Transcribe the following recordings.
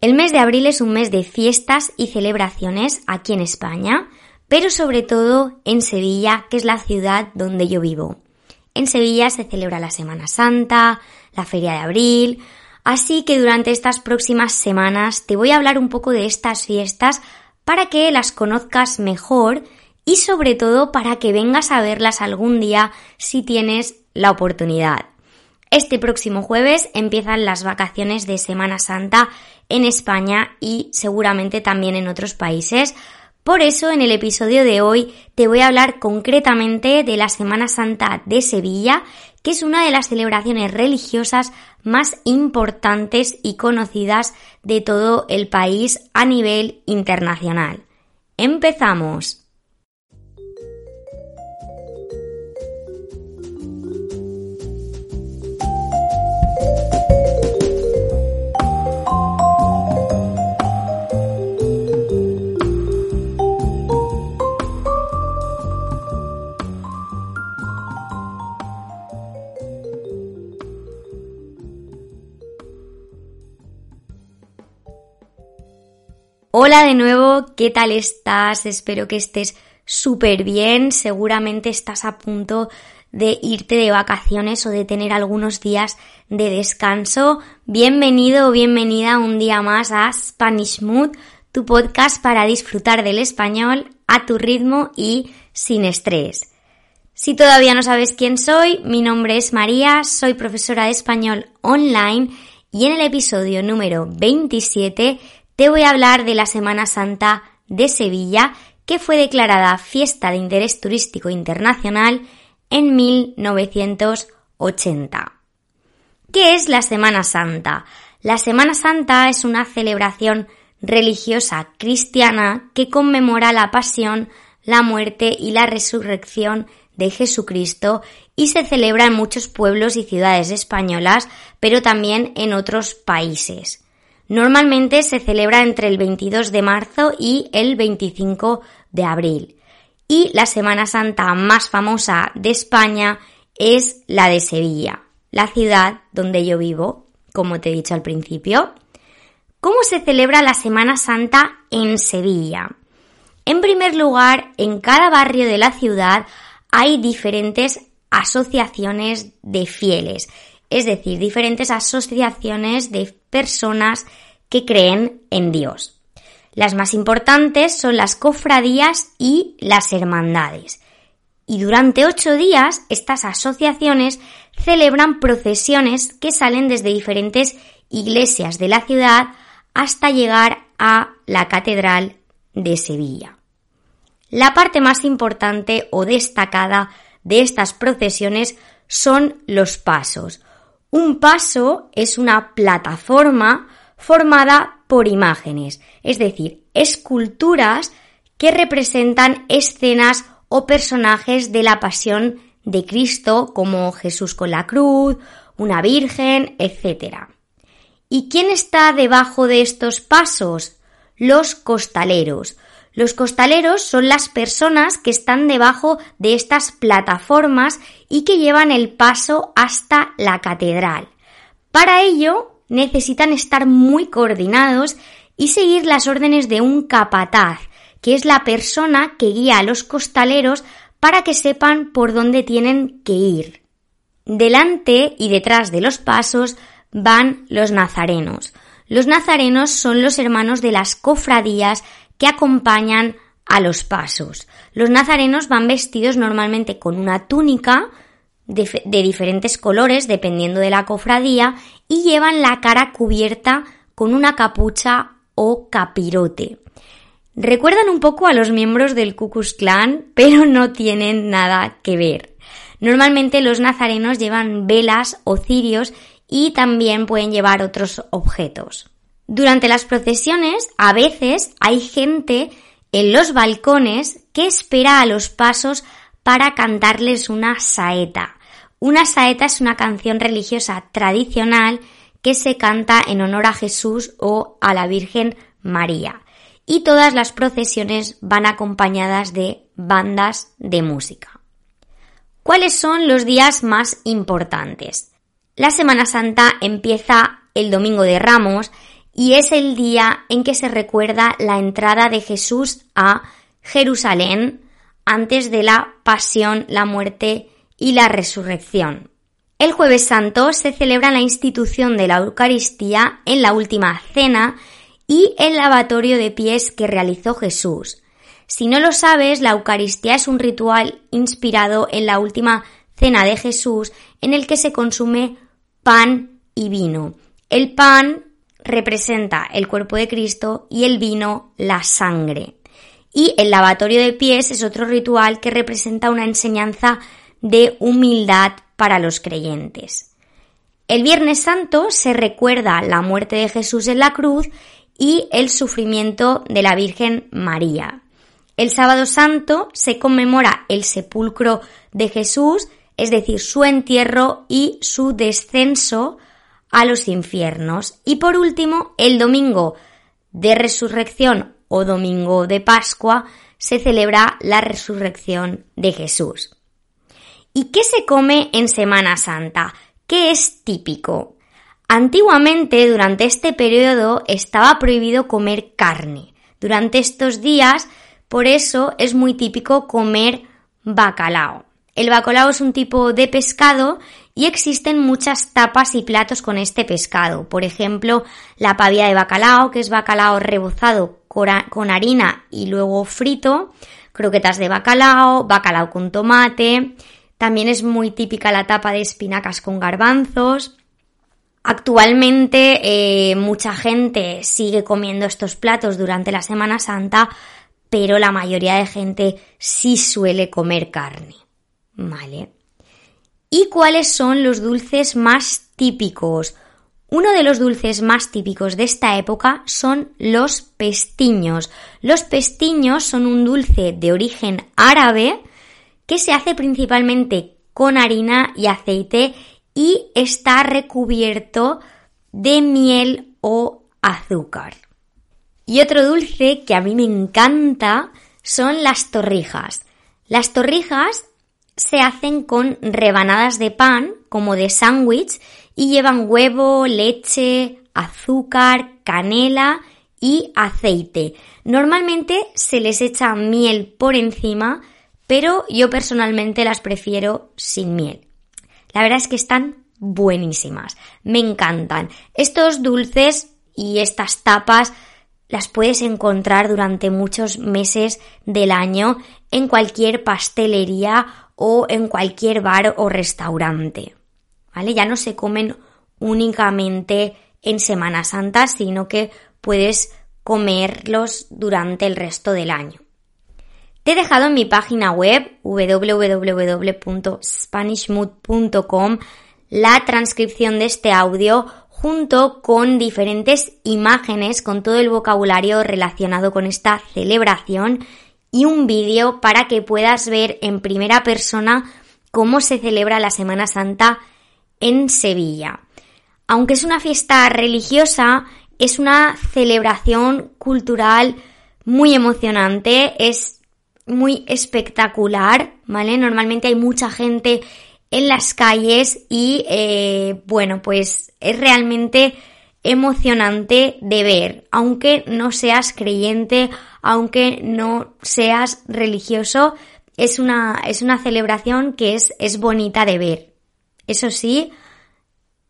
El mes de abril es un mes de fiestas y celebraciones aquí en España, pero sobre todo en Sevilla, que es la ciudad donde yo vivo. En Sevilla se celebra la Semana Santa, la Feria de Abril, así que durante estas próximas semanas te voy a hablar un poco de estas fiestas para que las conozcas mejor y sobre todo para que vengas a verlas algún día si tienes la oportunidad. Este próximo jueves empiezan las vacaciones de Semana Santa en España y seguramente también en otros países. Por eso en el episodio de hoy te voy a hablar concretamente de la Semana Santa de Sevilla, que es una de las celebraciones religiosas más importantes y conocidas de todo el país a nivel internacional. Empezamos. Hola de nuevo, ¿qué tal estás? Espero que estés súper bien. Seguramente estás a punto de irte de vacaciones o de tener algunos días de descanso. Bienvenido o bienvenida un día más a Spanish Mood, tu podcast para disfrutar del español a tu ritmo y sin estrés. Si todavía no sabes quién soy, mi nombre es María, soy profesora de español online y en el episodio número 27 te voy a hablar de la Semana Santa de Sevilla, que fue declarada fiesta de interés turístico internacional en 1980. ¿Qué es la Semana Santa? La Semana Santa es una celebración religiosa cristiana que conmemora la pasión, la muerte y la resurrección de Jesucristo y se celebra en muchos pueblos y ciudades españolas, pero también en otros países. Normalmente se celebra entre el 22 de marzo y el 25 de abril. Y la Semana Santa más famosa de España es la de Sevilla, la ciudad donde yo vivo, como te he dicho al principio. ¿Cómo se celebra la Semana Santa en Sevilla? En primer lugar, en cada barrio de la ciudad hay diferentes asociaciones de fieles es decir, diferentes asociaciones de personas que creen en Dios. Las más importantes son las cofradías y las hermandades. Y durante ocho días estas asociaciones celebran procesiones que salen desde diferentes iglesias de la ciudad hasta llegar a la Catedral de Sevilla. La parte más importante o destacada de estas procesiones son los pasos, un paso es una plataforma formada por imágenes, es decir, esculturas que representan escenas o personajes de la pasión de Cristo, como Jesús con la cruz, una virgen, etc. ¿Y quién está debajo de estos pasos? Los costaleros. Los costaleros son las personas que están debajo de estas plataformas y que llevan el paso hasta la catedral. Para ello necesitan estar muy coordinados y seguir las órdenes de un capataz, que es la persona que guía a los costaleros para que sepan por dónde tienen que ir. Delante y detrás de los pasos van los nazarenos. Los nazarenos son los hermanos de las cofradías que acompañan a los pasos. Los nazarenos van vestidos normalmente con una túnica de, diferentes colores dependiendo de la cofradía y llevan la cara cubierta con una capucha o capirote. Recuerdan un poco a los miembros del Ku Klux Klan, pero no tienen nada que ver. Normalmente los nazarenos llevan velas o cirios y también pueden llevar otros objetos. Durante las procesiones, a veces hay gente en los balcones que espera a los pasos para cantarles una saeta. Una saeta es una canción religiosa tradicional que se canta en honor a Jesús o a la Virgen María. Y todas las procesiones van acompañadas de bandas de música. ¿Cuáles son los días más importantes? La Semana Santa empieza el Domingo de Ramos y es el día en que se recuerda la entrada de Jesús a Jerusalén antes de la pasión, la muerte y la resurrección. El jueves santo se celebra la institución de la Eucaristía en la última cena y el lavatorio de pies que realizó Jesús. Si no lo sabes, la Eucaristía es un ritual inspirado en la última cena de Jesús en el que se consume pan y vino. El pan representa el cuerpo de Cristo y el vino la sangre. Y el lavatorio de pies es otro ritual que representa una enseñanza de humildad para los creyentes. El Viernes Santo se recuerda la muerte de Jesús en la cruz y el sufrimiento de la Virgen María. El sábado santo se conmemora el sepulcro de Jesús, es decir, su entierro y su descenso a los infiernos. Y por último, el domingo de resurrección o domingo de Pascua se celebra la resurrección de Jesús. ¿Y qué se come en Semana Santa? ¿Qué es típico? Antiguamente, durante este periodo, estaba prohibido comer carne. Durante estos días, por eso es muy típico comer bacalao. El bacalao es un tipo de pescado y existen muchas tapas y platos con este pescado. Por ejemplo, la pavía de bacalao, que es bacalao rebozado con harina y luego frito, croquetas de bacalao, bacalao con tomate, también es muy típica la tapa de espinacas con garbanzos. Actualmente eh, mucha gente sigue comiendo estos platos durante la Semana Santa, pero la mayoría de gente sí suele comer carne. ¿Vale? ¿Y cuáles son los dulces más típicos? Uno de los dulces más típicos de esta época son los pestiños. Los pestiños son un dulce de origen árabe que se hace principalmente con harina y aceite y está recubierto de miel o azúcar. Y otro dulce que a mí me encanta son las torrijas. Las torrijas se hacen con rebanadas de pan, como de sándwich, y llevan huevo, leche, azúcar, canela y aceite. Normalmente se les echa miel por encima pero yo personalmente las prefiero sin miel. La verdad es que están buenísimas, me encantan. Estos dulces y estas tapas las puedes encontrar durante muchos meses del año en cualquier pastelería o en cualquier bar o restaurante. ¿Vale? Ya no se comen únicamente en Semana Santa, sino que puedes comerlos durante el resto del año. Te he dejado en mi página web www.spanishmood.com la transcripción de este audio junto con diferentes imágenes con todo el vocabulario relacionado con esta celebración y un vídeo para que puedas ver en primera persona cómo se celebra la Semana Santa en Sevilla. Aunque es una fiesta religiosa, es una celebración cultural muy emocionante, es muy espectacular, ¿vale? Normalmente hay mucha gente en las calles y, eh, bueno, pues es realmente emocionante de ver, aunque no seas creyente, aunque no seas religioso, es una, es una celebración que es, es bonita de ver. Eso sí,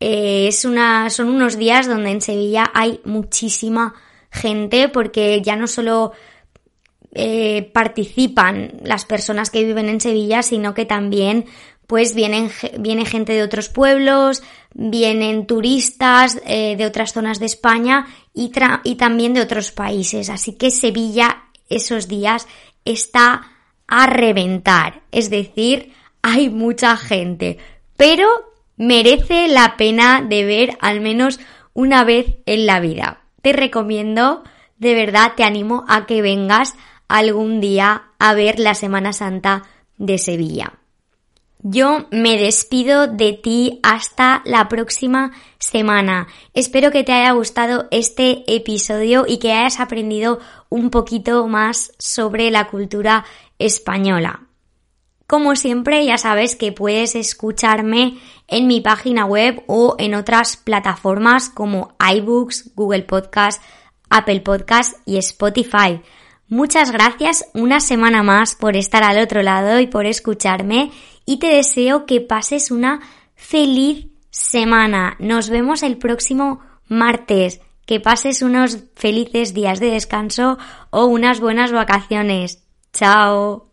eh, es una, son unos días donde en Sevilla hay muchísima gente porque ya no solo eh, participan las personas que viven en Sevilla, sino que también pues vienen, viene gente de otros pueblos, vienen turistas eh, de otras zonas de España y, y también de otros países. Así que Sevilla esos días está a reventar, es decir, hay mucha gente, pero merece la pena de ver al menos una vez en la vida. Te recomiendo, de verdad, te animo a que vengas algún día a ver la Semana Santa de Sevilla. Yo me despido de ti hasta la próxima semana. Espero que te haya gustado este episodio y que hayas aprendido un poquito más sobre la cultura española. Como siempre, ya sabes que puedes escucharme en mi página web o en otras plataformas como iBooks, Google Podcast, Apple Podcast y Spotify. Muchas gracias una semana más por estar al otro lado y por escucharme y te deseo que pases una feliz semana. Nos vemos el próximo martes. Que pases unos felices días de descanso o unas buenas vacaciones. Chao.